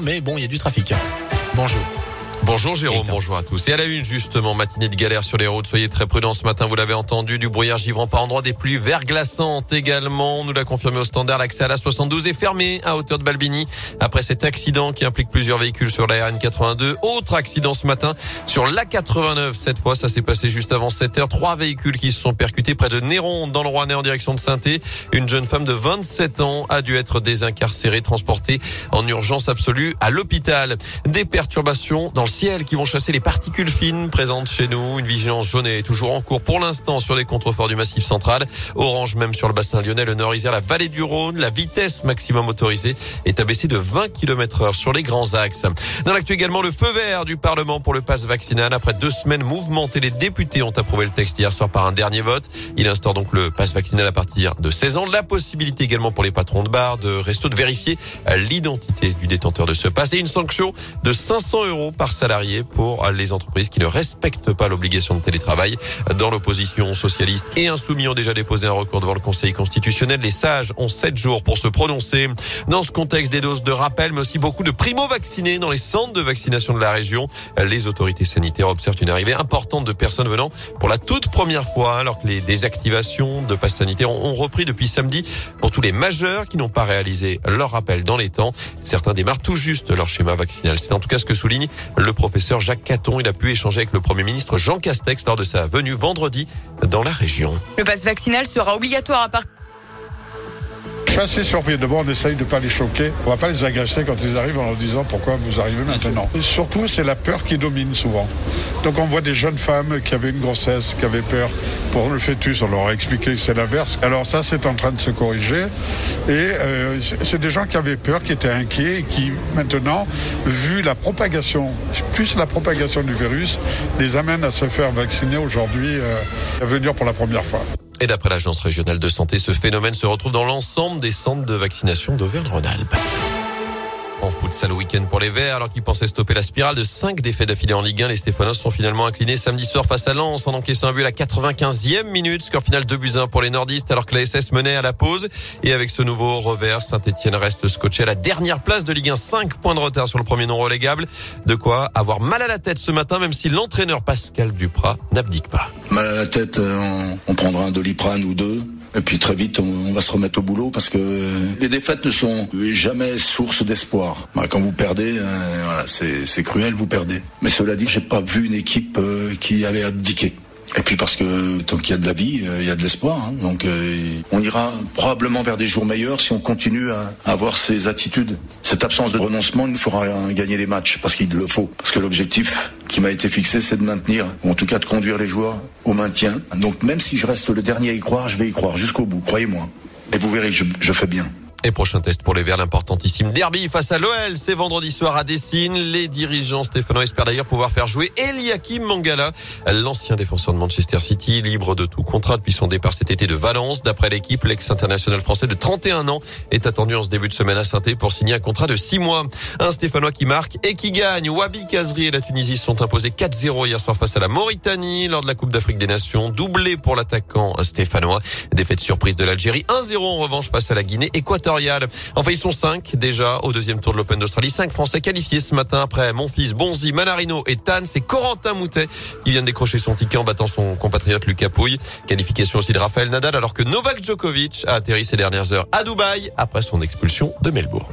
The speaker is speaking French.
mais bon, il y a du trafic. Bonjour. Bonjour Jérôme, bonjour à tous. Et à la une justement, matinée de galère sur les routes. Soyez très prudents ce matin, vous l'avez entendu, du brouillard givrant par endroits, des pluies verglaçantes également. nous l'a confirmé au standard, l'accès à la 72 est fermé à hauteur de Balbini après cet accident qui implique plusieurs véhicules sur la RN82. Autre accident ce matin sur l'A89. Cette fois, ça s'est passé juste avant 7 heures. Trois véhicules qui se sont percutés près de Néron dans le Rouennais en direction de saint Une jeune femme de 27 ans a dû être désincarcérée, transportée en urgence absolue à l'hôpital. Des perturbations dans le ciel qui vont chasser les particules fines présentes chez nous. Une vigilance jaune est toujours en cours pour l'instant sur les contreforts du massif central. Orange même sur le bassin lyonnais, le nord Isère, la vallée du Rhône. La vitesse maximum autorisée est abaissée de 20 km heure sur les grands axes. Dans l'actu également, le feu vert du Parlement pour le pass vaccinal. Après deux semaines mouvementées, les députés ont approuvé le texte hier soir par un dernier vote. Il instaure donc le pass vaccinal à partir de 16 ans. La possibilité également pour les patrons de bar, de resto de vérifier l'identité du détenteur de ce pass et une sanction de 500 euros par salarié salariés pour les entreprises qui ne respectent pas l'obligation de télétravail. Dans l'opposition socialiste et insoumis ont déjà déposé un recours devant le Conseil constitutionnel. Les sages ont sept jours pour se prononcer. Dans ce contexte, des doses de rappel, mais aussi beaucoup de primo-vaccinés dans les centres de vaccination de la région. Les autorités sanitaires observent une arrivée importante de personnes venant pour la toute première fois, alors que les désactivations de passes sanitaires ont repris depuis samedi pour tous les majeurs qui n'ont pas réalisé leur rappel dans les temps. Certains démarrent tout juste leur schéma vaccinal. C'est en tout cas ce que souligne le professeur Jacques Caton. Il a pu échanger avec le Premier ministre Jean Castex lors de sa venue vendredi dans la région. Le passe vaccinal sera obligatoire à partir suis assez surpris. D'abord, on essaye de ne pas les choquer. On va pas les agresser quand ils arrivent en leur disant pourquoi vous arrivez maintenant. Surtout, c'est la peur qui domine souvent. Donc on voit des jeunes femmes qui avaient une grossesse, qui avaient peur pour le fœtus. On leur a expliqué que c'est l'inverse. Alors ça, c'est en train de se corriger. Et euh, c'est des gens qui avaient peur, qui étaient inquiets et qui maintenant, vu la propagation, plus la propagation du virus, les amènent à se faire vacciner aujourd'hui, euh, à venir pour la première fois. Et d'après l'Agence régionale de santé, ce phénomène se retrouve dans l'ensemble des centres de vaccination d'Auvergne-Rhône-Alpes. En foot, sale week-end pour les Verts, alors qu'ils pensaient stopper la spirale de 5 défaites d'affilée en Ligue 1. Les Stéphanois sont finalement inclinés samedi soir face à Lens en encaissant un but à la 95e minute. Score final 2 buts 1 pour les nordistes alors que la SS menait à la pause. Et avec ce nouveau revers, Saint-Etienne reste scotché à la dernière place de Ligue 1. 5 points de retard sur le premier non relégable. De quoi avoir mal à la tête ce matin, même si l'entraîneur Pascal Duprat n'abdique pas. Mal à la tête, euh, on prendra un doliprane ou deux. Et puis très vite, on, va se remettre au boulot parce que les défaites ne sont jamais source d'espoir. Bah, quand vous perdez, euh, c'est cruel, vous perdez. Mais cela dit, j'ai pas vu une équipe euh, qui avait abdiqué. Et puis parce que tant qu'il y a de la vie, euh, il y a de l'espoir. Hein. Donc euh, on ira probablement vers des jours meilleurs si on continue à avoir ces attitudes. Cette absence de renoncement nous fera gagner des matchs parce qu'il le faut. Parce que l'objectif qui m'a été fixé, c'est de maintenir, ou en tout cas de conduire les joueurs au maintien. Donc même si je reste le dernier à y croire, je vais y croire jusqu'au bout, croyez-moi. Et vous verrez je fais bien. Et prochain test pour les Verts, l'importantissime derby face à l'OL. C'est vendredi soir à Dessine. Les dirigeants stéphanois espèrent d'ailleurs pouvoir faire jouer Eliakim Mangala, l'ancien défenseur de Manchester City, libre de tout contrat depuis son départ cet été de Valence. D'après l'équipe, l'ex-international français de 31 ans est attendu en ce début de semaine à saint pour signer un contrat de 6 mois. Un stéphanois qui marque et qui gagne. Wabi Kazri et la Tunisie sont imposés 4-0 hier soir face à la Mauritanie lors de la Coupe d'Afrique des Nations. Doublé pour l'attaquant stéphanois. Défaite surprise de l'Algérie. 1-0 en revanche face à la Guinée équatoriale. Enfin, ils sont cinq déjà au deuxième tour de l'Open d'Australie. Cinq Français qualifiés ce matin après mon fils Bonzi, Manarino et Tan. C'est Corentin Moutet qui vient de décrocher son ticket en battant son compatriote Lucas Pouille. Qualification aussi de Raphaël Nadal alors que Novak Djokovic a atterri ces dernières heures à Dubaï après son expulsion de Melbourne.